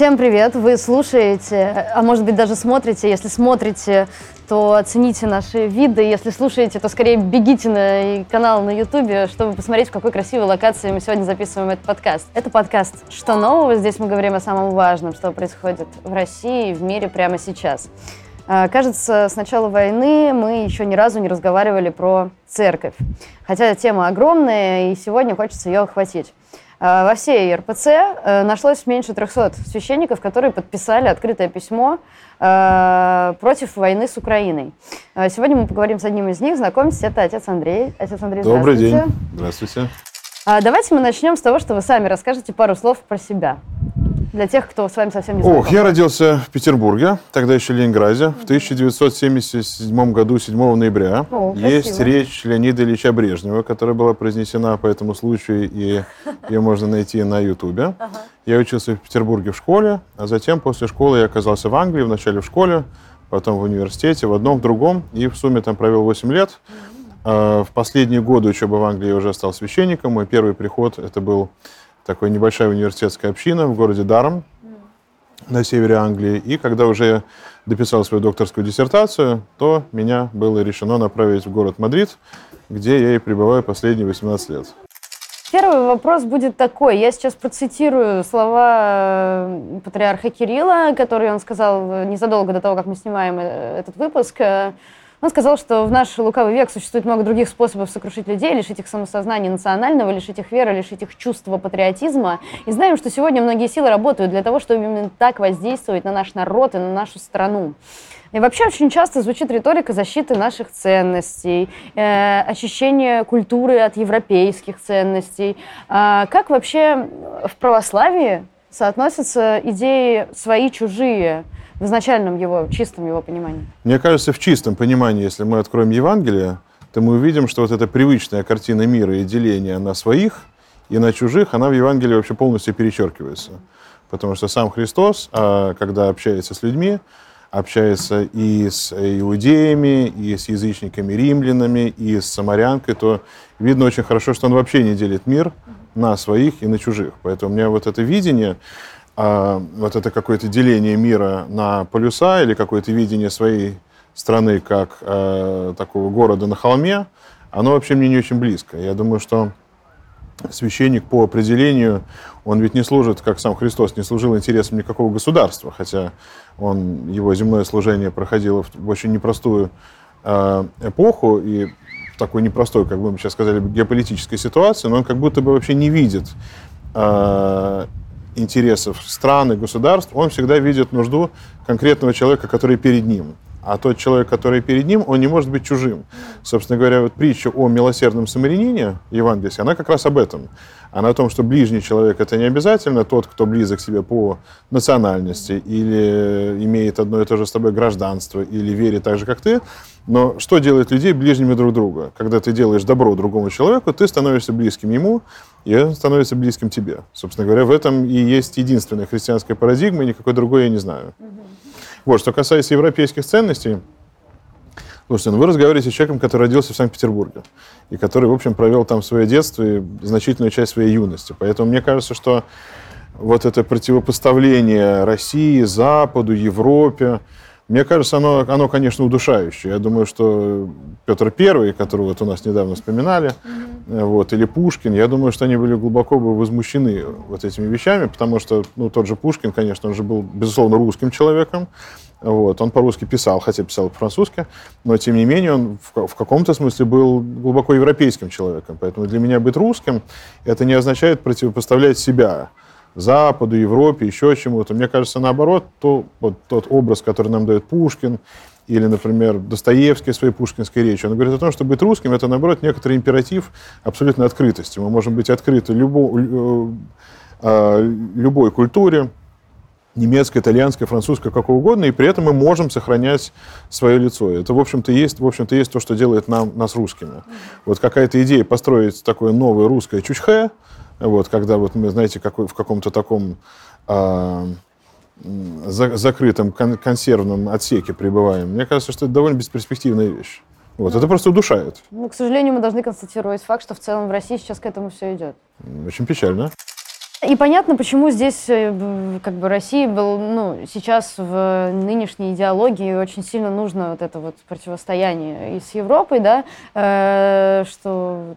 Всем привет! Вы слушаете, а может быть даже смотрите. Если смотрите, то оцените наши виды. Если слушаете, то скорее бегите на канал на Ютубе, чтобы посмотреть, в какой красивой локации мы сегодня записываем этот подкаст. Это подкаст «Что нового?». Здесь мы говорим о самом важном, что происходит в России и в мире прямо сейчас. А, кажется, с начала войны мы еще ни разу не разговаривали про церковь. Хотя тема огромная, и сегодня хочется ее охватить. А, во всей РПЦ э, нашлось меньше 300 священников, которые подписали открытое письмо э, против войны с Украиной. Сегодня мы поговорим с одним из них. Знакомьтесь, это отец Андрей. Отец Андрей, Добрый день. Здравствуйте. А, давайте мы начнем с того, что вы сами расскажете пару слов про себя для тех, кто с вами совсем не знаком? Ох, я родился в Петербурге, тогда еще Ленинграде, в 1977 году, 7 ноября. О, Есть речь Леонида Ильича Брежнева, которая была произнесена по этому случаю, и ее можно найти на Ютубе. Ага. Я учился в Петербурге в школе, а затем после школы я оказался в Англии, вначале в школе, потом в университете, в одном, в другом, и в сумме там провел 8 лет. А, в последние годы учебы в Англии я уже стал священником. Мой первый приход это был такая небольшая университетская община в городе Даром на севере Англии. И когда уже дописал свою докторскую диссертацию, то меня было решено направить в город Мадрид, где я и пребываю последние 18 лет. Первый вопрос будет такой. Я сейчас процитирую слова э, патриарха Кирилла, которые он сказал незадолго до того, как мы снимаем э, этот выпуск. Он сказал, что в наш лукавый век существует много других способов сокрушить людей, лишить их самосознания национального, лишить их веры, лишить их чувства патриотизма. И знаем, что сегодня многие силы работают для того, чтобы именно так воздействовать на наш народ и на нашу страну. И вообще очень часто звучит риторика защиты наших ценностей, э, очищения культуры от европейских ценностей. А как вообще в православии соотносятся идеи свои-чужие? В изначальном его, чистом его понимании? Мне кажется, в чистом понимании, если мы откроем Евангелие, то мы увидим, что вот эта привычная картина мира и деления на своих и на чужих, она в Евангелии вообще полностью перечеркивается. Потому что сам Христос, а, когда общается с людьми, общается и с иудеями, и с язычниками римлянами, и с самарянкой, то видно очень хорошо, что он вообще не делит мир на своих и на чужих. Поэтому у меня вот это видение, а, вот это какое-то деление мира на полюса или какое-то видение своей страны как э, такого города на холме, оно вообще мне не очень близко. Я думаю, что священник по определению, он ведь не служит, как сам Христос, не служил интересам никакого государства, хотя он, его земное служение проходило в очень непростую э, эпоху и в такой непростой, как бы мы сейчас сказали, геополитической ситуации, но он как будто бы вообще не видит э, интересов стран и государств, он всегда видит нужду конкретного человека, который перед ним. А тот человек, который перед ним, он не может быть чужим. Собственно говоря, вот притча о милосердном самарянине евангельской, она как раз об этом. Она о том, что ближний человек – это не обязательно тот, кто близок себе по национальности или имеет одно и то же с тобой гражданство или верит так же, как ты. Но что делает людей ближними друг друга? Когда ты делаешь добро другому человеку, ты становишься близким ему, и он становится близким тебе. Собственно говоря, в этом и есть единственная христианская парадигма, и никакой другой я не знаю. Вот, что касается европейских ценностей, слушайте, ну вы разговариваете с человеком, который родился в Санкт-Петербурге, и который, в общем, провел там свое детство и значительную часть своей юности. Поэтому мне кажется, что вот это противопоставление России, Западу, Европе, мне кажется, оно, оно, конечно, удушающее. Я думаю, что Петр Первый, которого вот у нас недавно вспоминали, mm-hmm. вот, или Пушкин, я думаю, что они были глубоко бы возмущены вот этими вещами, потому что, ну, тот же Пушкин, конечно, он же был, безусловно, русским человеком, вот, он по-русски писал, хотя писал по-французски, но, тем не менее, он в, в каком-то смысле был глубоко европейским человеком. Поэтому для меня быть русским, это не означает противопоставлять себя Западу, Европе, еще чему-то. Мне кажется, наоборот, то, вот тот образ, который нам дает Пушкин, или, например, Достоевский в своей пушкинской речи, он говорит о том, что быть русским – это, наоборот, некоторый императив абсолютной открытости. Мы можем быть открыты любо, э, э, любой культуре, немецкой, итальянской, французской, какой угодно, и при этом мы можем сохранять свое лицо. Это, в общем-то, есть, в общем-то, есть то, что делает нам, нас русскими. Вот какая-то идея построить такое новое русское чучхе, вот, когда вот мы, знаете, какой, в каком-то таком э, за, закрытом кон консервном отсеке пребываем, мне кажется, что это довольно бесперспективная вещь. Вот, ну, это просто удушает. Ну, к сожалению, мы должны констатировать факт, что в целом в России сейчас к этому все идет. Очень печально. И понятно, почему здесь э, как бы России был, ну, сейчас в нынешней идеологии очень сильно нужно вот это вот противостояние и с Европой, да, э, что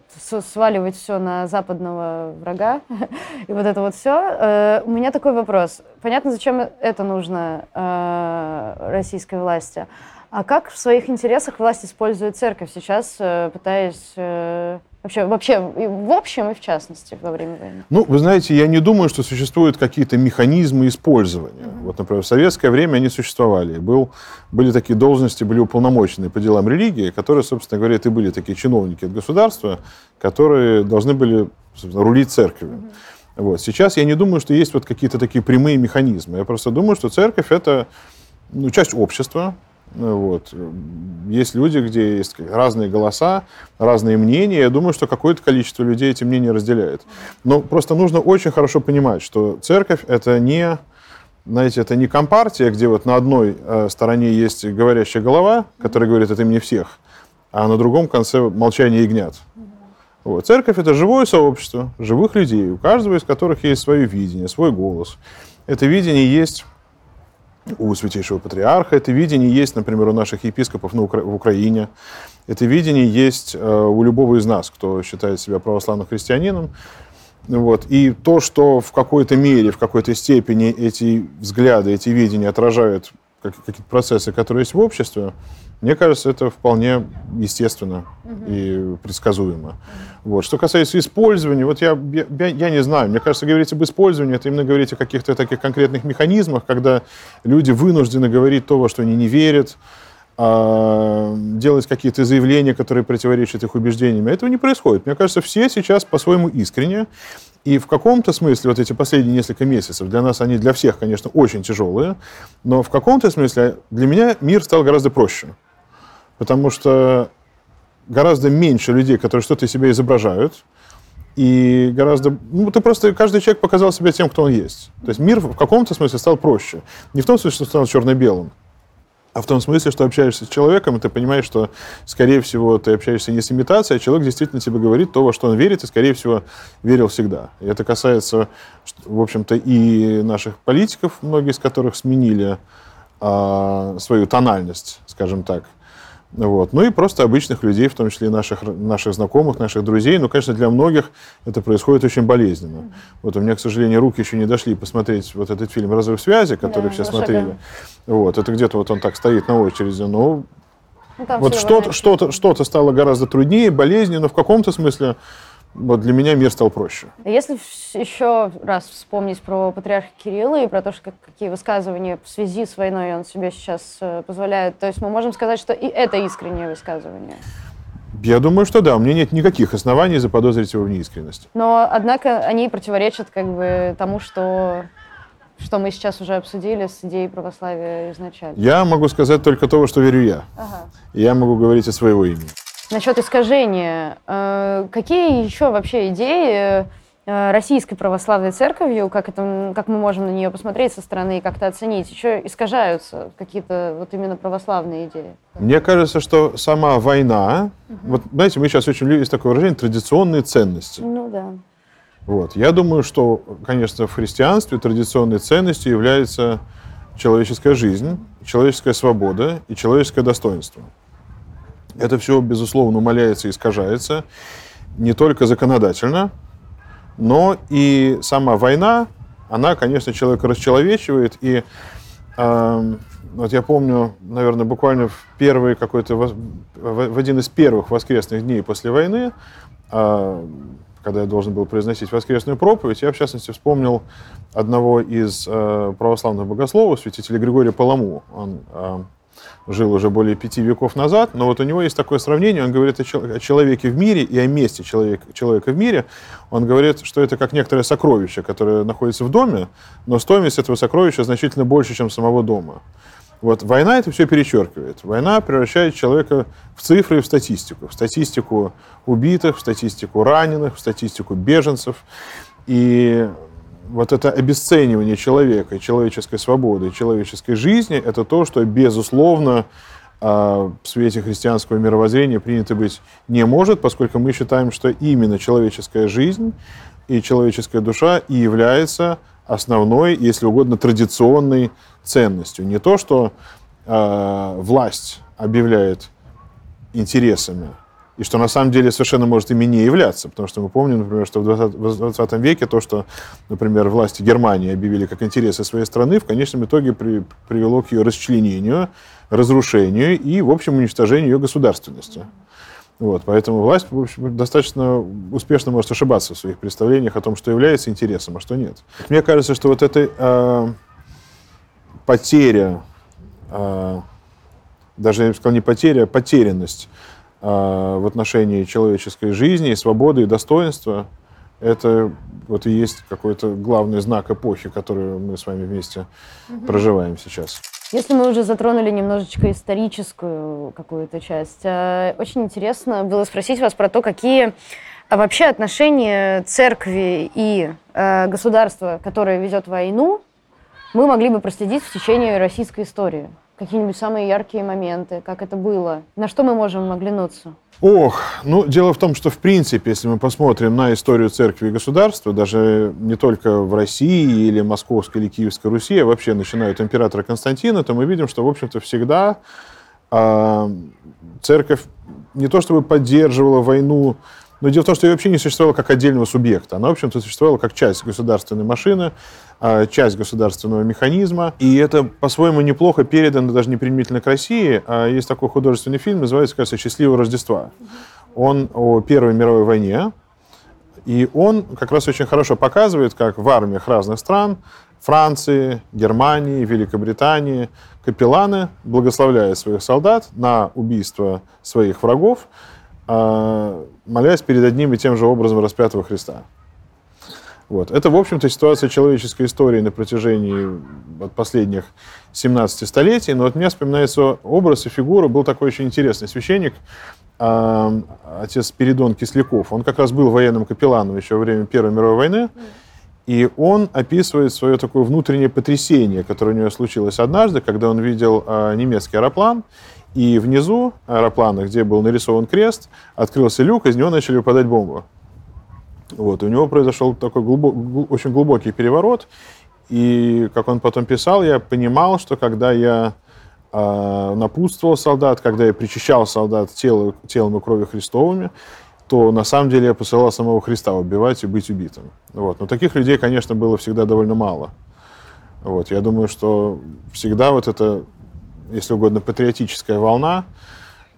сваливать все на западного врага и вот это вот все. Э, у меня такой вопрос. Понятно, зачем это нужно э, российской власти, а как в своих интересах власть использует церковь сейчас, э, пытаясь э, вообще, вообще в общем и в частности во время войны? Ну, вы знаете, я не думаю, что существуют какие-то механизмы использования. Mm-hmm. Вот, например, в советское время они существовали. Был, были такие должности, были уполномоченные по делам религии, которые, собственно говоря, и были такие чиновники от государства, которые должны были рулить церковью. Mm-hmm. Вот. Сейчас я не думаю, что есть вот какие-то такие прямые механизмы. Я просто думаю, что церковь это ну, часть общества, вот. Есть люди, где есть разные голоса, разные мнения. Я думаю, что какое-то количество людей эти мнения разделяет. Но просто нужно очень хорошо понимать, что церковь — это не, знаете, это не компартия, где вот на одной э, стороне есть говорящая голова, которая говорит от имени всех, а на другом конце молчание ягнят. Вот. Церковь — это живое сообщество живых людей, у каждого из которых есть свое видение, свой голос. Это видение есть у Святейшего Патриарха. Это видение есть, например, у наших епископов на Укра... в Украине. Это видение есть э, у любого из нас, кто считает себя православным христианином. Вот. И то, что в какой-то мере, в какой-то степени эти взгляды, эти видения отражают какие-то процессы, которые есть в обществе, мне кажется, это вполне естественно угу. и предсказуемо. Угу. Вот. Что касается использования, вот я, я, я не знаю, мне кажется, говорить об использовании, это именно говорить о каких-то таких конкретных механизмах, когда люди вынуждены говорить то, во что они не верят, а, делать какие-то заявления, которые противоречат их убеждениям. Этого не происходит. Мне кажется, все сейчас по-своему искренне. И в каком-то смысле вот эти последние несколько месяцев, для нас они, для всех, конечно, очень тяжелые, но в каком-то смысле для меня мир стал гораздо проще. Потому что гораздо меньше людей, которые что-то из себя изображают, и гораздо... Ну, ты просто... Каждый человек показал себя тем, кто он есть. То есть мир в каком-то смысле стал проще. Не в том смысле, что стал черно-белым, а в том смысле, что общаешься с человеком, и ты понимаешь, что, скорее всего, ты общаешься не с имитацией, а человек действительно тебе говорит то, во что он верит, и, скорее всего, верил всегда. И это касается, в общем-то, и наших политиков, многие из которых сменили а, свою тональность, скажем так. Вот. Ну и просто обычных людей, в том числе и наших, наших знакомых, наших друзей. Ну, конечно, для многих это происходит очень болезненно. Mm-hmm. Вот у меня, к сожалению, руки еще не дошли посмотреть вот этот фильм «Разрыв связи», который да, все смотрели. Вот. Это где-то вот он так стоит на очереди. Но ну, вот что-то, что-то, что-то стало гораздо труднее, болезненнее, но в каком-то смысле вот для меня мир стал проще. Если еще раз вспомнить про патриарха Кирилла и про то, что какие высказывания в связи с войной он себе сейчас э, позволяет, то есть мы можем сказать, что и это искреннее высказывание. Я думаю, что да. У меня нет никаких оснований заподозрить его в неискренности. Но, однако, они противоречат как бы тому, что что мы сейчас уже обсудили с идеей православия изначально. Я могу сказать только то, что верю я. Ага. Я могу говорить от своего имени. Насчет искажения. Э, какие еще вообще идеи э, российской православной церковью, как, это, как мы можем на нее посмотреть со стороны и как-то оценить, еще искажаются какие-то вот именно православные идеи? Мне кажется, что сама война, угу. вот знаете, мы сейчас очень любим, есть такое выражение, традиционные ценности. Ну да. Вот. Я думаю, что, конечно, в христианстве традиционной ценностью является человеческая жизнь, человеческая свобода и человеческое достоинство. Это все, безусловно, умаляется и искажается не только законодательно, но и сама война, она, конечно, человека расчеловечивает. И э, вот я помню, наверное, буквально в первый какой-то, в один из первых воскресных дней после войны, э, когда я должен был произносить воскресную проповедь, я, в частности, вспомнил одного из э, православных богословов, святителя Григория Паламу. Он э, жил уже более пяти веков назад, но вот у него есть такое сравнение, он говорит о, человеке в мире и о месте человека, человека в мире. Он говорит, что это как некоторое сокровище, которое находится в доме, но стоимость этого сокровища значительно больше, чем самого дома. Вот война это все перечеркивает. Война превращает человека в цифры и в статистику. В статистику убитых, в статистику раненых, в статистику беженцев. И вот это обесценивание человека, человеческой свободы, человеческой жизни, это то, что, безусловно, а, в свете христианского мировоззрения принято быть не может, поскольку мы считаем, что именно человеческая жизнь и человеческая душа и является основной, если угодно, традиционной ценностью. Не то, что э, власть объявляет интересами, и что на самом деле совершенно может ими не являться, потому что мы помним, например, что в 20, в 20 веке то, что, например, власти Германии объявили как интересы своей страны, в конечном итоге при, привело к ее расчленению, разрушению и, в общем, уничтожению ее государственности. Вот, поэтому власть в общем, достаточно успешно может ошибаться в своих представлениях о том, что является интересом, а что нет. Мне кажется, что вот эта э, потеря, э, даже я бы сказал не потеря, а потерянность в отношении человеческой жизни, свободы и достоинства, это вот и есть какой-то главный знак эпохи, которую мы с вами вместе угу. проживаем сейчас. Если мы уже затронули немножечко историческую какую-то часть, э, очень интересно было спросить вас про то, какие вообще отношения церкви и государства, которое ведет войну, мы могли бы проследить в течение российской истории какие-нибудь самые яркие моменты, как это было? На что мы можем оглянуться? Ох, ну, дело в том, что, в принципе, если мы посмотрим на историю церкви и государства, даже не только в России или Московской или Киевской Руси, а вообще начиная от императора Константина, то мы видим, что, в общем-то, всегда э, церковь не то чтобы поддерживала войну но дело в том, что ее вообще не существовало как отдельного субъекта. Она, в общем-то, существовала как часть государственной машины, а, часть государственного механизма. И это по-своему неплохо передано даже не применительно к России. А есть такой художественный фильм, называется, кажется, «Счастливое Рождество». Он о Первой мировой войне. И он как раз очень хорошо показывает, как в армиях разных стран, Франции, Германии, Великобритании, капелланы, благословляя своих солдат на убийство своих врагов, молясь перед одним и тем же образом распятого Христа. Вот. Это, в общем-то, ситуация человеческой истории на протяжении вот, последних 17 столетий. Но вот мне вспоминается образ и фигура. Был такой очень интересный священник, э, отец Передон Кисляков. Он как раз был военным капелланом еще во время Первой мировой войны. И он описывает свое такое внутреннее потрясение, которое у него случилось однажды, когда он видел э, немецкий аэроплан, и внизу аэроплана, где был нарисован крест, открылся люк, из него начали выпадать бомбы. Вот, и у него произошел такой глубок, очень глубокий переворот. И, как он потом писал, я понимал, что когда я э, напутствовал солдат, когда я причащал солдат тело, телом и кровью Христовыми, то на самом деле я посылал самого Христа убивать и быть убитым. Вот. Но таких людей, конечно, было всегда довольно мало. Вот. Я думаю, что всегда вот это если угодно, патриотическая волна,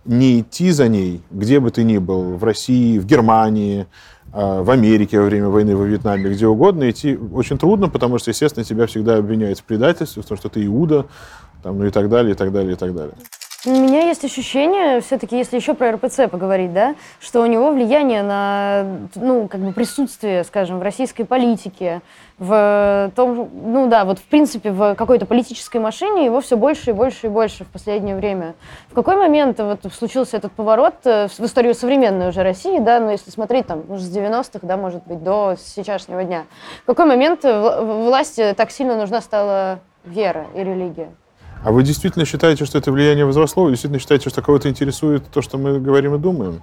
не идти за ней, где бы ты ни был, в России, в Германии, а, в Америке во время войны, во Вьетнаме, где угодно, идти очень трудно, потому что, естественно, тебя всегда обвиняют в предательстве, в том, что ты Иуда, там, ну и так далее, и так далее, и так далее. У меня есть ощущение, все-таки, если еще про РПЦ поговорить, да, что у него влияние на, ну, как бы присутствие, скажем, в российской политике, в том, ну да, вот в принципе в какой-то политической машине его все больше и больше и больше в последнее время. В какой момент вот случился этот поворот э, в историю современной уже России, да, ну если смотреть там, может, с 90-х, да, может быть, до сейчасшнего дня. В какой момент власти так сильно нужна стала вера и религия? А вы действительно считаете, что это влияние возросло? Вы действительно считаете, что кого-то интересует то, что мы говорим и думаем?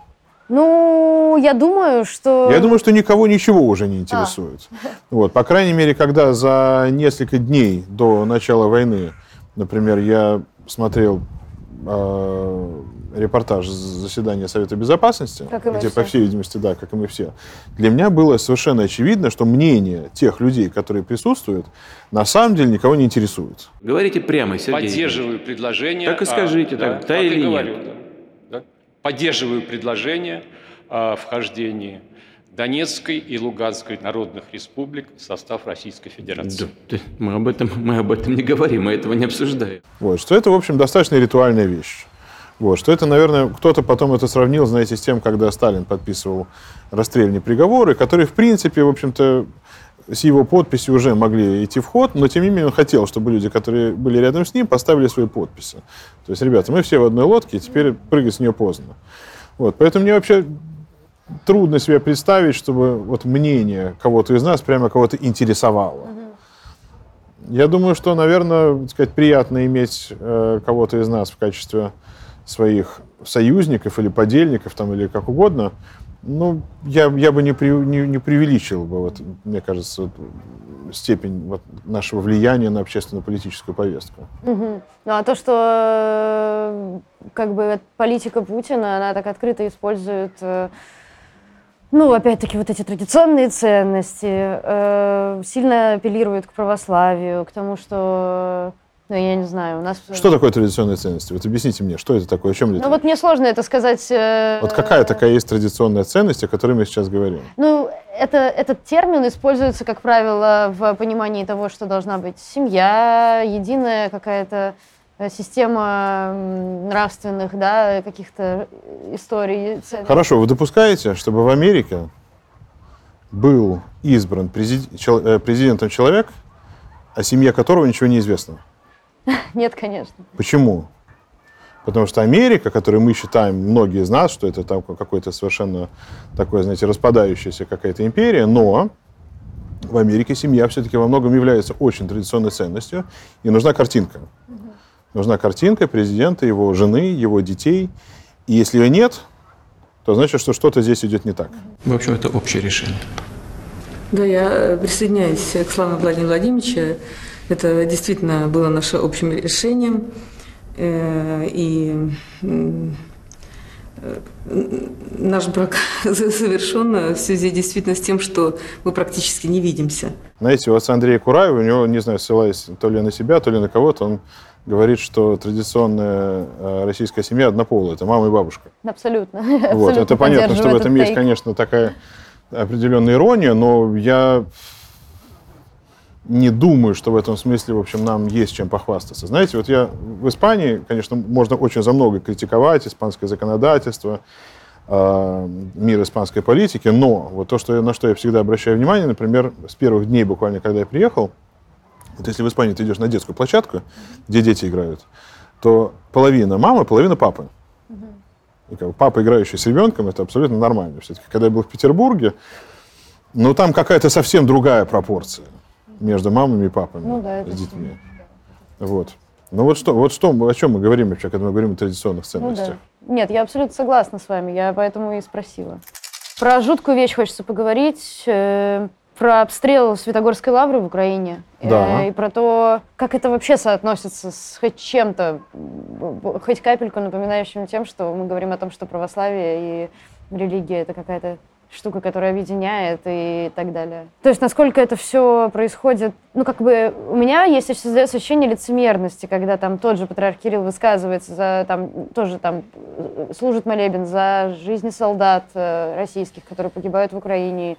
Ну, я думаю, что... Я думаю, что никого ничего уже не интересует. А. Вот, по крайней мере, когда за несколько дней до начала войны, например, я смотрел э, репортаж заседания Совета Безопасности, где, по всей видимости, да, как и мы все, для меня было совершенно очевидно, что мнение тех людей, которые присутствуют, на самом деле никого не интересует. Говорите прямо, Сергей. Поддерживаю предложение. Так и скажите, а, так, да, да или говорю, нет? Да, да. Поддерживаю предложение о вхождении Донецкой и Луганской народных республик в состав Российской Федерации. Да, мы, об этом, мы об этом не говорим, мы этого не обсуждаем. Вот, что это, в общем, достаточно ритуальная вещь. Вот, что это, наверное, кто-то потом это сравнил, знаете, с тем, когда Сталин подписывал расстрельные приговоры, которые, в принципе, в общем-то, с его подписью уже могли идти в ход, но тем не менее он хотел, чтобы люди, которые были рядом с ним, поставили свои подписи. То есть, ребята, мы все в одной лодке, и теперь прыгать с нее поздно. Вот, поэтому мне вообще трудно себе представить, чтобы вот мнение кого-то из нас прямо кого-то интересовало. Я думаю, что, наверное, сказать, приятно иметь э, кого-то из нас в качестве своих союзников или подельников, там, или как угодно, Ну, я, я бы не, при, не, не преувеличил бы, вот, мне кажется, вот, степень вот, нашего влияния на общественно-политическую повестку. Угу. Ну а то, что э, как бы политика Путина, она так открыто использует, э, ну, опять-таки, вот эти традиционные ценности, э, сильно апеллирует к православию, к тому, что ну, я не знаю, у нас... Что такое традиционные ценности? Вот объясните мне, что это такое, о чем Ну, вот мне сложно это сказать... Э... Вот какая такая есть традиционная ценность, о которой мы сейчас говорим? Ну, это, этот термин используется, как правило, в понимании того, что должна быть семья, единая какая-то э, система нравственных, да, каких-то историй. Ценностей. Хорошо, вы допускаете, чтобы в Америке был избран э, президентом человек, о семье которого ничего не известно? Нет, конечно. Почему? Потому что Америка, которую мы считаем, многие из нас, что это там какой-то совершенно такой, знаете, распадающаяся какая-то империя, но в Америке семья все-таки во многом является очень традиционной ценностью, и нужна картинка. Угу. Нужна картинка президента, его жены, его детей. И если ее нет, то значит, что что-то здесь идет не так. В общем, это общее решение. Да, я присоединяюсь к словам Владимира Владимировича. Это действительно было нашим общим решением. Э, и э, наш брак совершен в связи действительно с тем, что мы практически не видимся. Знаете, у отца Андрея Кураева, у него, не знаю, ссылаясь то ли на себя, то ли на кого-то, он говорит, что традиционная э, российская семья однополая, это мама и бабушка. Абсолютно. Вот, Абсолютно это понятно, что в этом есть, конечно, такая определенная ирония, но я не думаю, что в этом смысле, в общем, нам есть чем похвастаться. Знаете, вот я в Испании, конечно, можно очень за много критиковать испанское законодательство, э, мир испанской политики, но вот то, что, на что я всегда обращаю внимание, например, с первых дней буквально, когда я приехал, вот если в Испании ты идешь на детскую площадку, где дети играют, то половина мамы, половина папы. И как бы папа, играющий с ребенком, это абсолютно нормально. Все-таки, когда я был в Петербурге, ну, там какая-то совсем другая пропорция между мамами и папами ну, да, с детьми. Вот. Ну вот что, вот что, о чем мы говорим вообще, когда мы говорим о традиционных ценностях? Ну, да. Нет, я абсолютно согласна с вами, я поэтому и спросила. Про жуткую вещь хочется поговорить, э, про обстрел Светогорской лавры в Украине. Э, да. Э, и про то, как это вообще соотносится с хоть чем-то, хоть капельку напоминающим тем, что мы говорим о том, что православие и религия это какая-то штука, которая объединяет и так далее. То есть насколько это все происходит, ну как бы у меня есть создается ощущение лицемерности, когда там тот же патриарх Кирилл высказывается за там тоже там служит молебен за жизни солдат э, российских, которые погибают в Украине,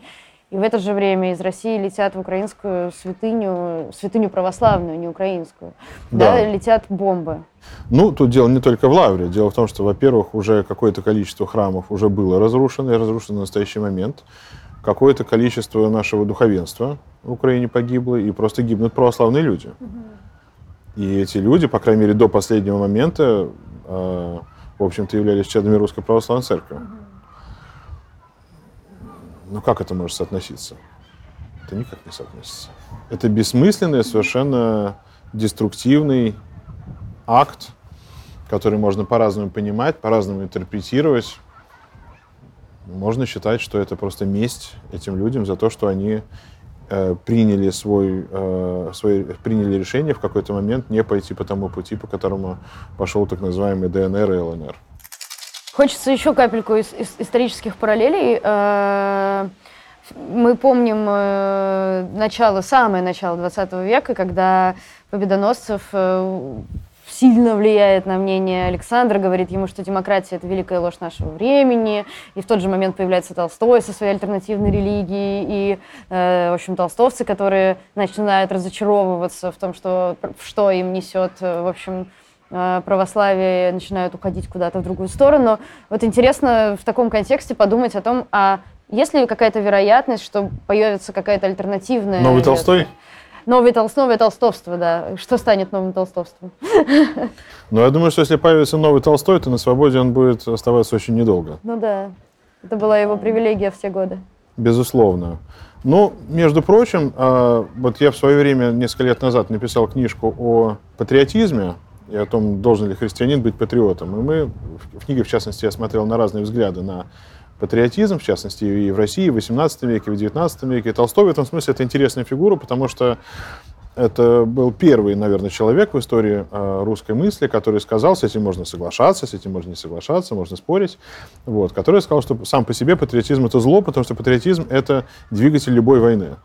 и в это же время из России летят в украинскую святыню, святыню православную, не украинскую, да. Да, летят бомбы. Ну, тут дело не только в Лавре. Дело в том, что, во-первых, уже какое-то количество храмов уже было разрушено, и разрушено в настоящий момент. Какое-то количество нашего духовенства в Украине погибло, и просто гибнут православные люди. Угу. И эти люди, по крайней мере, до последнего момента, э, в общем-то, являлись чадами Русской Православной Церкви. Угу. Ну как это может соотноситься? Это никак не соотносится. Это бессмысленный, совершенно деструктивный акт, который можно по-разному понимать, по-разному интерпретировать. Можно считать, что это просто месть этим людям за то, что они э, приняли свой, э, свой, приняли решение в какой-то момент не пойти по тому пути, по которому пошел так называемый ДНР и ЛНР. Хочется еще капельку из, из исторических параллелей. Э, мы помним э, начало, самое начало 20 века, когда Победоносцев э, сильно влияет на мнение Александра, говорит ему, что демократия – это великая ложь нашего времени, и в тот же момент появляется Толстой со своей альтернативной религией, и, э, в общем, толстовцы, которые начинают разочаровываться в том, что, что им несет, в общем, православие начинают уходить куда-то в другую сторону. Вот интересно в таком контексте подумать о том, а есть ли какая-то вероятность, что появится какая-то альтернативная... Новый версия? Толстой? Новый толст, новое толстовство, да. Что станет новым толстовством? Ну, я думаю, что если появится новый Толстой, то на свободе он будет оставаться очень недолго. Ну да. Это была его привилегия все годы. Безусловно. Ну, между прочим, а, вот я в свое время, несколько лет назад, написал книжку о патриотизме, и о том, должен ли христианин быть патриотом. И мы, в книге, в частности, я смотрел на разные взгляды на патриотизм, в частности, и в России в XVIII веке, в XIX веке. Толстой в этом смысле это интересная фигура, потому что это был первый, наверное, человек в истории э, русской мысли, который сказал, с этим можно соглашаться, с этим можно не соглашаться, можно спорить, вот, который сказал, что сам по себе патриотизм это зло, потому что патриотизм это двигатель любой войны.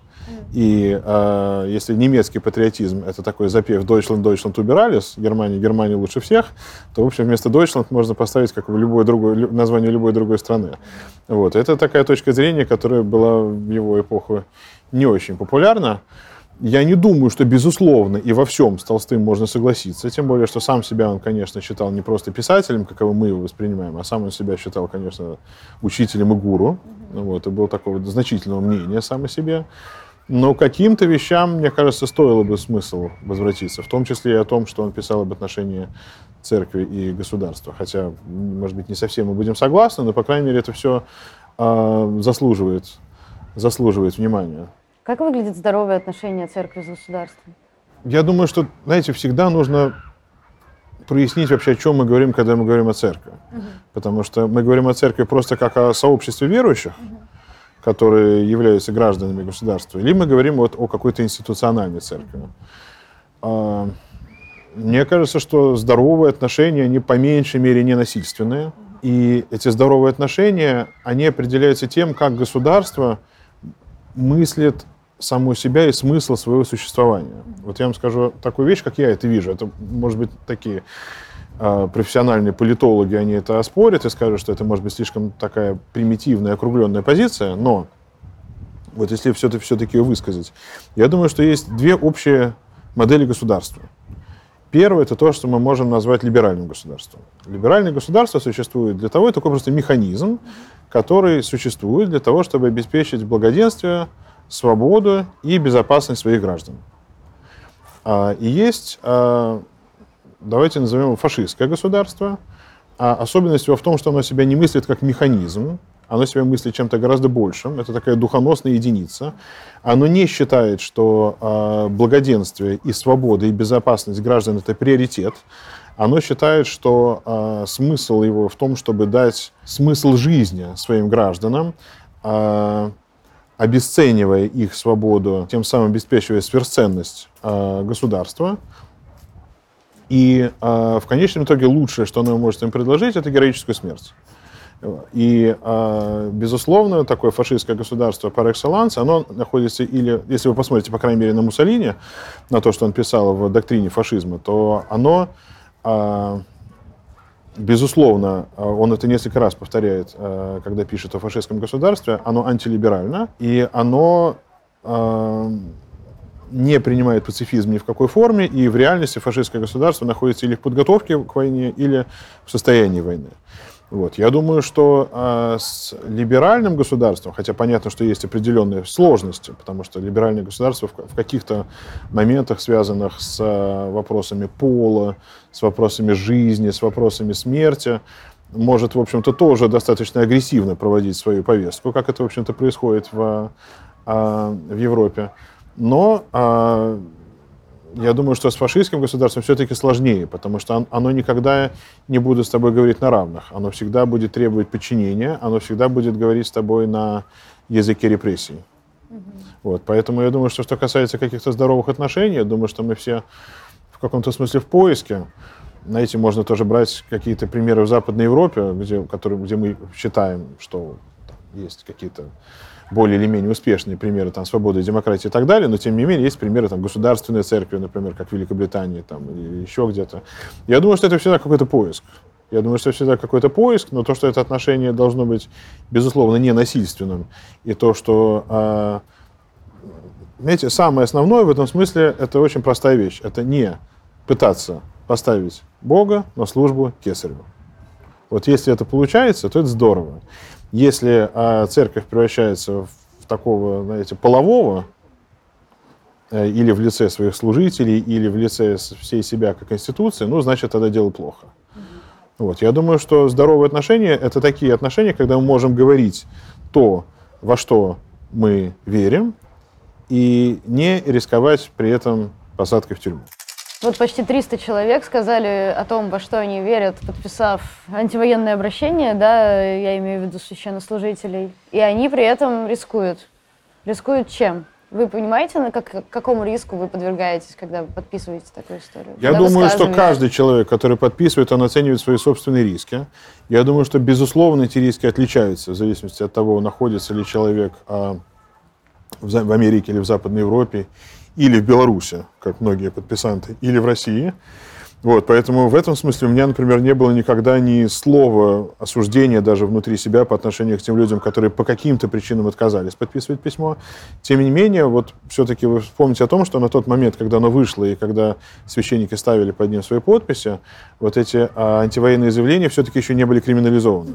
И э, если немецкий патриотизм это такой запев Deutschland, Deutschland убирались, Германия, Германия лучше всех, то, в общем, вместо Deutschland можно поставить как любое другое, название любой другой страны. Вот. Это такая точка зрения, которая была в его эпоху не очень популярна. Я не думаю, что, безусловно, и во всем с Толстым можно согласиться, тем более, что сам себя он, конечно, считал не просто писателем, каковым мы его воспринимаем, а сам он себя считал, конечно, учителем и гуру. Вот, и был такого значительного мнения сам о себе. Но каким-то вещам, мне кажется, стоило бы смысл возвратиться, в том числе и о том, что он писал об отношении церкви и государства. Хотя, может быть, не совсем мы будем согласны, но, по крайней мере, это все э, заслуживает, заслуживает внимания. Как выглядит здоровое отношение церкви с государством? Я думаю, что, знаете, всегда нужно прояснить вообще, о чем мы говорим, когда мы говорим о церкви. Угу. Потому что мы говорим о церкви просто как о сообществе верующих, угу. которые являются гражданами государства, или мы говорим вот о какой-то институциональной церкви. Угу. Мне кажется, что здоровые отношения, они по меньшей мере не насильственные. И эти здоровые отношения, они определяются тем, как государство мыслит саму себя и смысл своего существования. Вот я вам скажу такую вещь, как я это вижу. Это, может быть, такие э, профессиональные политологи, они это оспорят и скажут, что это может быть слишком такая примитивная, округленная позиция, но вот если все-таки, все-таки ее высказать, я думаю, что есть две общие модели государства. Первое – это то, что мы можем назвать либеральным государством. Либеральное государство существует для того, это такой просто механизм, который существует для того, чтобы обеспечить благоденствие, свободу и безопасность своих граждан. А, и есть, а, давайте назовем его фашистское государство. А особенность его в том, что оно себя не мыслит как механизм, оно себя мыслит чем-то гораздо большим. Это такая духоносная единица. Оно не считает, что благоденствие и свобода и безопасность граждан это приоритет. Оно считает, что смысл его в том, чтобы дать смысл жизни своим гражданам, обесценивая их свободу, тем самым обеспечивая сверхценность э, государства. И э, в конечном итоге лучшее, что оно может им предложить, это героическую смерть. И, э, безусловно, такое фашистское государство par excellence, оно находится или, если вы посмотрите, по крайней мере, на Муссолини, на то, что он писал в доктрине фашизма, то оно, безусловно, он это несколько раз повторяет, э, когда пишет о фашистском государстве, оно антилиберально, и оно э, не принимает пацифизм ни в какой форме, и в реальности фашистское государство находится или в подготовке к войне, или в состоянии войны. Вот. Я думаю, что э, с либеральным государством, хотя понятно, что есть определенные сложности, потому что либеральное государство в, в каких-то моментах, связанных с э, вопросами пола, с вопросами жизни, с вопросами смерти, может, в общем-то, тоже достаточно агрессивно проводить свою повестку, как это, в общем-то, происходит в, э, в Европе. Но э, я думаю, что с фашистским государством все-таки сложнее, потому что оно никогда не будет с тобой говорить на равных. Оно всегда будет требовать подчинения, оно всегда будет говорить с тобой на языке репрессий. Угу. Вот, поэтому я думаю, что что касается каких-то здоровых отношений, я думаю, что мы все в каком-то смысле в поиске. Знаете, можно тоже брать какие-то примеры в Западной Европе, где, которые, где мы считаем, что есть какие-то более или менее успешные примеры там, свободы, демократии и так далее, но тем не менее есть примеры там, государственной церкви, например, как в Великобритании там, или еще где-то. Я думаю, что это всегда какой-то поиск. Я думаю, что всегда какой-то поиск, но то, что это отношение должно быть, безусловно, не насильственным, и то, что, э, знаете, самое основное в этом смысле, это очень простая вещь. Это не пытаться поставить Бога на службу кесарю. Вот если это получается, то это здорово. Если э, церковь превращается в такого, знаете, полового, э, или в лице своих служителей, или в лице всей себя как институции, ну, значит, тогда дело плохо. Вот. Я думаю, что здоровые отношения – это такие отношения, когда мы можем говорить то, во что мы верим, и не рисковать при этом посадкой в тюрьму. Вот почти 300 человек сказали о том, во что они верят, подписав антивоенное обращение, да, я имею в виду священнослужителей, и они при этом рискуют. Рискуют чем? Вы понимаете, на как, какому риску вы подвергаетесь, когда вы подписываете такую историю? Я Когда думаю, что каждый человек, который подписывает, он оценивает свои собственные риски. Я думаю, что, безусловно, эти риски отличаются в зависимости от того, находится ли человек а, в Америке или в Западной Европе, или в Беларуси, как многие подписанты, или в России. Вот, поэтому в этом смысле у меня, например, не было никогда ни слова осуждения даже внутри себя по отношению к тем людям, которые по каким-то причинам отказались подписывать письмо. Тем не менее, вот все-таки вы вспомните о том, что на тот момент, когда оно вышло и когда священники ставили под ним свои подписи, вот эти а, антивоенные заявления все-таки еще не были криминализованы.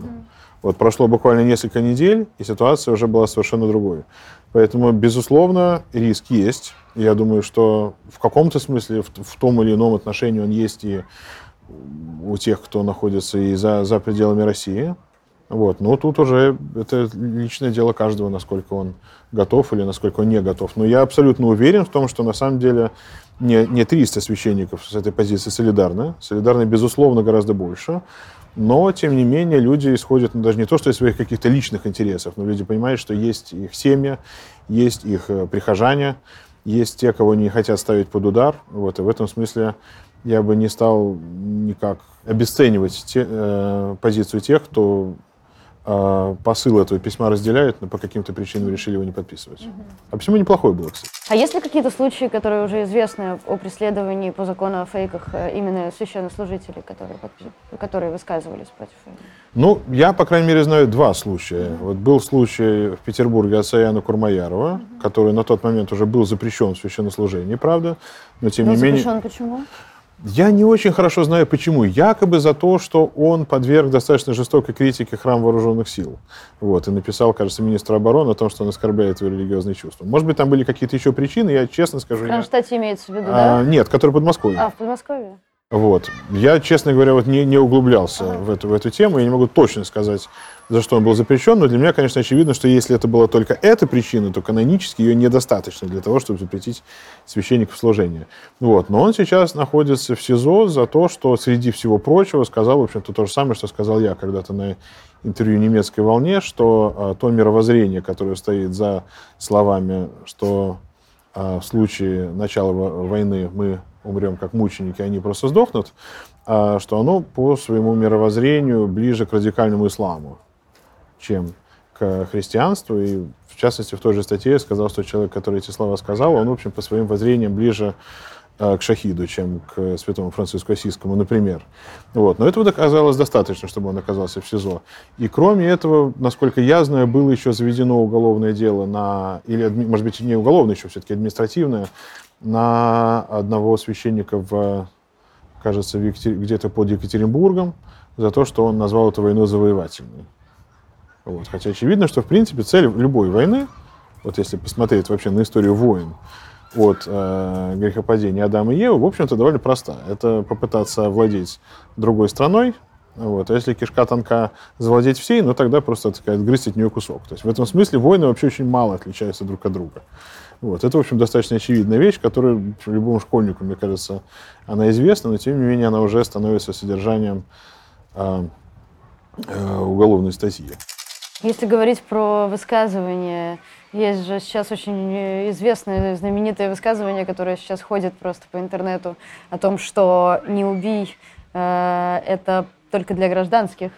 Вот прошло буквально несколько недель, и ситуация уже была совершенно другой. Поэтому, безусловно, риск есть. Я думаю, что в каком-то смысле, в, в том или ином отношении он есть и у тех, кто находится и за, за пределами России. Вот. Но тут уже это личное дело каждого, насколько он готов или насколько он не готов. Но я абсолютно уверен в том, что на самом деле не, не 300 священников с этой позиции солидарны. Солидарны, безусловно, гораздо больше. Но, тем не менее, люди исходят ну, даже не то, что из своих каких-то личных интересов, но люди понимают, что есть их семьи, есть их э, прихожане, есть те, кого не хотят ставить под удар. Вот, и в этом смысле я бы не стал никак обесценивать те, э, позицию тех, кто посыл этого письма разделяет, но по каким-то причинам решили его не подписывать. А почему неплохое было, кстати. А есть ли какие-то случаи, которые уже известны о преследовании по закону о фейках э, именно священнослужителей, которые, подпи- которые высказывались против? Ну, я, по крайней мере, знаю два случая. Вот был случай в Петербурге отца Яна Курмаярова, который на тот момент уже был запрещен в священнослужении, правда, но тем Ну, не менее... запрещен почему? Я не очень хорошо знаю, почему. Якобы за то, что он подверг достаточно жестокой критике храм вооруженных сил. Вот, и написал, кажется, министр обороны о том, что он оскорбляет его религиозные чувства. Может быть, там были какие-то еще причины, я честно скажу... В я- Кронштадте имеется в виду, А, да? нет, который под Москвой. А, в Подмосковье? Вот. Я, честно говоря, вот не, не углублялся в, эту, в эту тему. Я не могу точно сказать, за что он был запрещен. Но для меня, конечно, очевидно, что если это была только эта причина, то канонически ее недостаточно для того, чтобы запретить священников служения. Вот. Но он сейчас находится в СИЗО за то, что среди всего прочего сказал, в общем-то, то же самое, что сказал я когда-то на интервью немецкой волне, что а, то мировоззрение, которое стоит за словами, что а, в случае начала во- войны мы умрем как мученики, они просто сдохнут, а, что оно по своему мировоззрению ближе к радикальному исламу, чем к христианству. И в частности, в той же статье я сказал, что человек, который эти слова сказал, он, в общем, по своим воззрениям ближе а, к шахиду, чем к святому Франциску Осийскому, например. Вот. Но этого оказалось достаточно, чтобы он оказался в СИЗО. И кроме этого, насколько я знаю, было еще заведено уголовное дело на, или, может быть, не уголовное еще, все-таки административное, на одного священника в, кажется, где-то под Екатеринбургом за то, что он назвал эту войну завоевательной. Вот. Хотя очевидно, что, в принципе, цель любой войны, вот если посмотреть вообще на историю войн, от э, грехопадения Адама и Евы, в общем-то, довольно проста. Это попытаться овладеть другой страной, вот. А если кишка тонка завладеть всей, ну тогда просто так сказать, грызть от нее кусок. То есть в этом смысле войны вообще очень мало отличаются друг от друга. Вот. Это, в общем, достаточно очевидная вещь, которая любому школьнику, мне кажется, она известна, но тем не менее она уже становится содержанием э, э, уголовной статьи. Если говорить про высказывания, есть же сейчас очень э, известное, знаменитое высказывание, которое сейчас ходит просто по интернету, о том, что «не убий» э, это только для гражданских,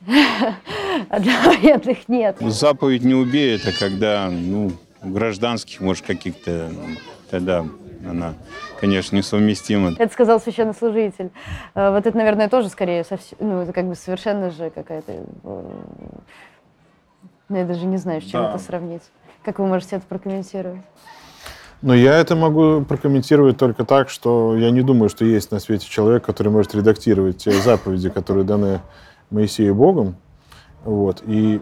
а для военных нет. Заповедь не убей, это когда, ну, гражданских, может, каких-то, тогда она, конечно, несовместима. Это сказал священнослужитель. Э, Вот это, наверное, тоже скорее ну, это как бы совершенно же какая-то... ну, я даже не знаю, с чем Да. это сравнить. Как вы можете это прокомментировать? Но я это могу прокомментировать только так, что я не думаю, что есть на свете человек, который может редактировать те заповеди, которые даны Моисею Богом. Вот. И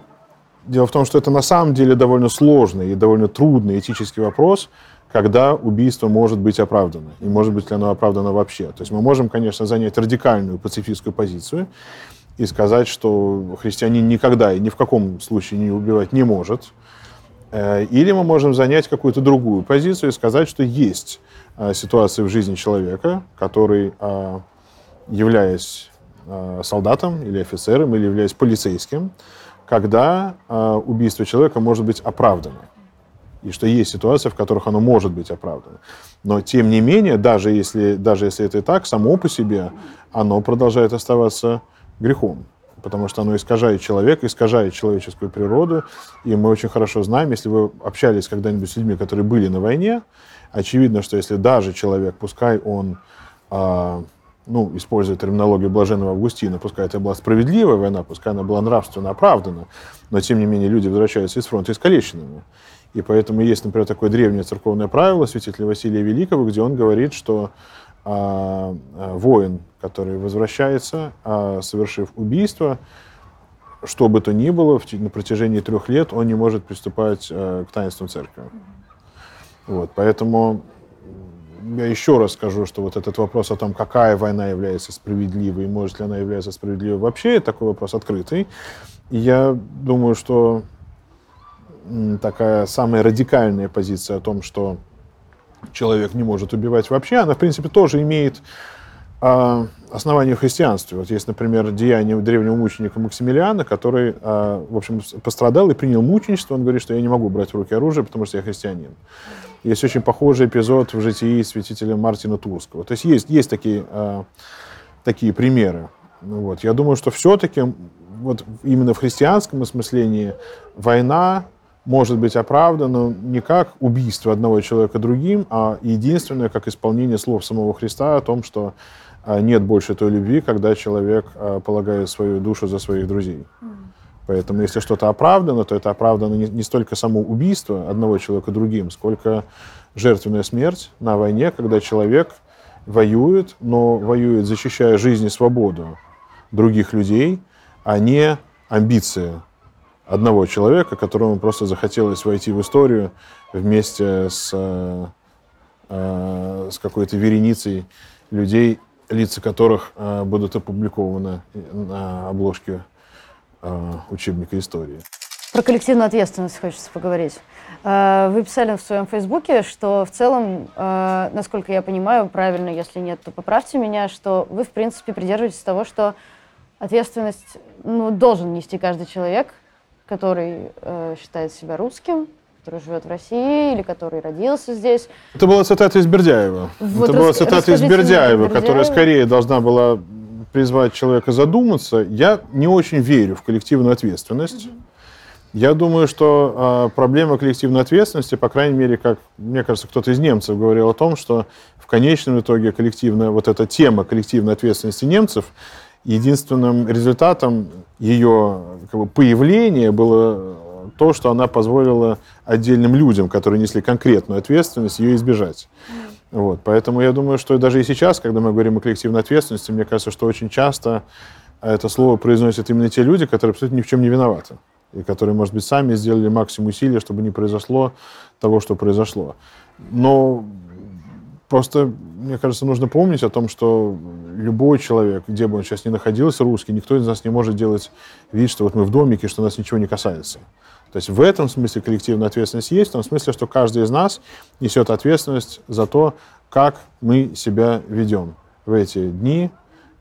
дело в том, что это на самом деле довольно сложный и довольно трудный этический вопрос, когда убийство может быть оправдано, и может быть ли оно оправдано вообще. То есть мы можем, конечно, занять радикальную пацифистскую позицию и сказать, что христианин никогда и ни в каком случае не убивать не может, Э, или мы можем занять какую-то другую позицию и сказать, что есть э, ситуации в жизни человека, который, э, являясь солдатом или офицером, или являясь полицейским, когда убийство человека может быть оправдано. И что есть ситуации, в которых оно может быть оправдано. Но, тем не менее, даже если, даже если это и так, само по себе оно продолжает оставаться грехом потому что оно искажает человека, искажает человеческую природу. И мы очень хорошо знаем, если вы общались когда-нибудь с людьми, которые были на войне, очевидно, что если даже человек, пускай он, э, ну, используя терминологию блаженного Августина, пускай это была справедливая война, пускай она была нравственно оправдана, но тем не менее люди возвращаются из фронта искалеченными. И поэтому есть, например, такое древнее церковное правило святителя Василия Великого, где он говорит, что а, а, воин, который возвращается, а, совершив убийство, что бы то ни было, на протяжении трех лет он не может приступать к таинствам церкви. Вот, поэтому я еще раз скажу, что вот этот вопрос о том, какая война является справедливой, может ли она являться справедливой вообще, такой вопрос открытый. И я думаю, что такая самая радикальная позиция о том, что человек не может убивать вообще, она, в принципе, тоже имеет э, основание в христианстве. Вот есть, например, деяние древнего мученика Максимилиана, который, э, в общем, пострадал и принял мученичество. Он говорит, что я не могу брать в руки оружие, потому что я христианин. Есть очень похожий эпизод в житии святителя Мартина Турского. То есть есть, есть такие, э, такие примеры. Вот. Я думаю, что все-таки вот именно в христианском осмыслении война может быть оправдано не как убийство одного человека другим, а единственное, как исполнение слов самого Христа о том, что а, нет больше той любви, когда человек а, полагает свою душу за своих друзей. Поэтому если что-то оправдано, то это оправдано не, не столько само убийство одного человека другим, сколько жертвенная смерть на войне, когда человек воюет, но воюет, защищая жизнь и свободу других людей, а не амбиции одного человека, которому просто захотелось войти в историю вместе с, э, э, с какой-то вереницей людей, лица которых э, будут опубликованы на обложке учебника истории. Про коллективную ответственность хочется поговорить. Вы писали в своем фейсбуке, что в целом, насколько я понимаю, правильно, если нет, то поправьте меня, что вы, в принципе, придерживаетесь того, что ответственность ну, должен нести каждый человек, который э, считает себя русским, который живет в России или который родился здесь. Это была цитата из Бердяева. Вот Это была цитата из Бердяева, которая скорее должна была призвать человека задуматься. Я не очень верю в коллективную ответственность. Угу. Я думаю, что э, проблема коллективной ответственности, по крайней мере, как мне кажется, кто-то из немцев говорил о том, что в конечном итоге коллективная вот эта тема коллективной ответственности немцев единственным результатом ее как бы, появления было то, что она позволила отдельным людям, которые несли конкретную ответственность, ее избежать. Вот. Поэтому я думаю, что даже и сейчас, когда мы говорим о коллективной ответственности, мне кажется, что очень часто это слово произносят именно те люди, которые абсолютно ни в чем не виноваты. И которые, может быть, сами сделали максимум усилий, чтобы не произошло того, что произошло. Но Просто, мне кажется, нужно помнить о том, что любой человек, где бы он сейчас ни находился, русский, никто из нас не может делать вид, что вот мы в домике, что нас ничего не касается. То есть в этом смысле коллективная ответственность есть, в том смысле, что каждый из нас несет ответственность за то, как мы себя ведем в эти дни,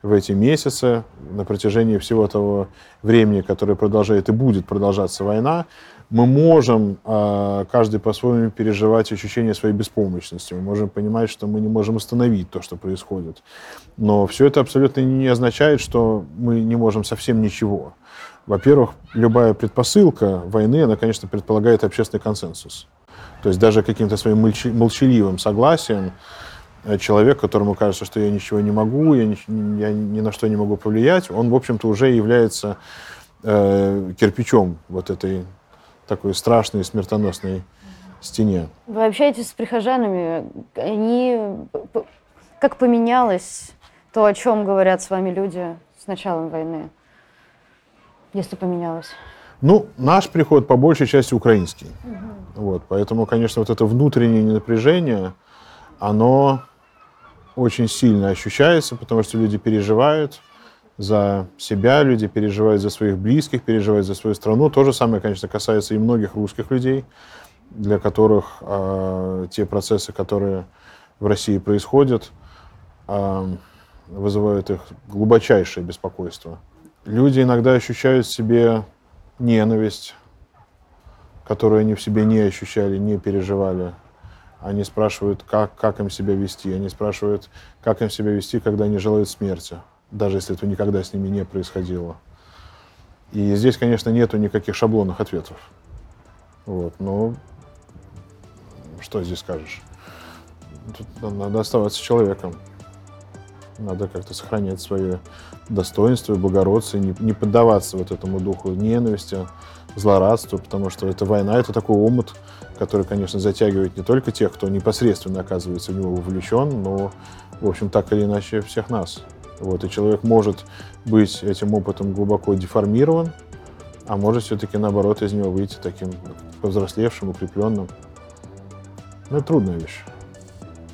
в эти месяцы, на протяжении всего того времени, которое продолжает и будет продолжаться война, мы можем а, каждый по-своему переживать ощущение своей беспомощности. Мы можем понимать, что мы не можем остановить то, что происходит. Но все это абсолютно не означает, что мы не можем совсем ничего. Во-первых, любая предпосылка войны, она, конечно, предполагает общественный консенсус. То есть даже каким-то своим молчаливым согласием э, человек, которому кажется, что я ничего не могу, я ни, я ни на что не могу повлиять, он, в общем-то, уже является э, кирпичом вот этой такой страшной смертоносной стене. Вы общаетесь с прихожанами, они... Как поменялось то, о чем говорят с вами люди с началом войны, если поменялось? Ну, наш приход по большей части украинский. Угу. Вот, поэтому, конечно, вот это внутреннее напряжение, оно очень сильно ощущается, потому что люди переживают, за себя, люди переживают за своих близких, переживают за свою страну. То же самое, конечно, касается и многих русских людей. для которых э, те процессы, которые в России происходят, э, вызывают их глубочайшее беспокойство. Люди иногда ощущают в себе ненависть, которую они в себе не ощущали, не переживали. Они спрашивают, как, как им себя вести. Они спрашивают, как им себя вести, когда они желают смерти, даже если это никогда с ними не происходило. И здесь, конечно, нету никаких шаблонных ответов. Вот, но что здесь скажешь? Тут надо оставаться человеком. Надо как-то сохранять свое достоинство и благородство, не, не поддаваться вот этому духу ненависти, злорадству, потому что эта война — это такой омут, который, конечно, затягивает не только тех, кто непосредственно оказывается в него вовлечен, но, в общем, так или иначе всех нас. Вот, и человек может быть этим опытом глубоко деформирован, а может все-таки, наоборот, из него выйти таким повзрослевшим, укрепленным. Ну, это трудная вещь.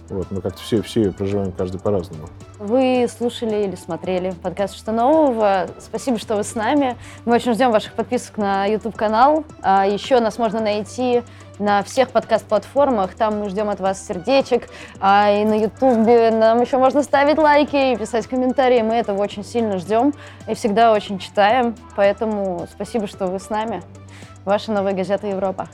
Вот, мы как-то все, все ее проживаем каждый по-разному. Вы слушали или смотрели подкаст «Что нового?». Спасибо, что вы с нами. Мы очень ждем ваших подписок на YouTube-канал. А еще нас можно найти на всех подкаст-платформах. Там мы ждем от вас сердечек. А и на YouTube нам еще можно ставить лайки и писать комментарии. Мы этого очень сильно ждем и всегда очень читаем. Поэтому спасибо, что вы с нами. Ваша новая газета «Европа».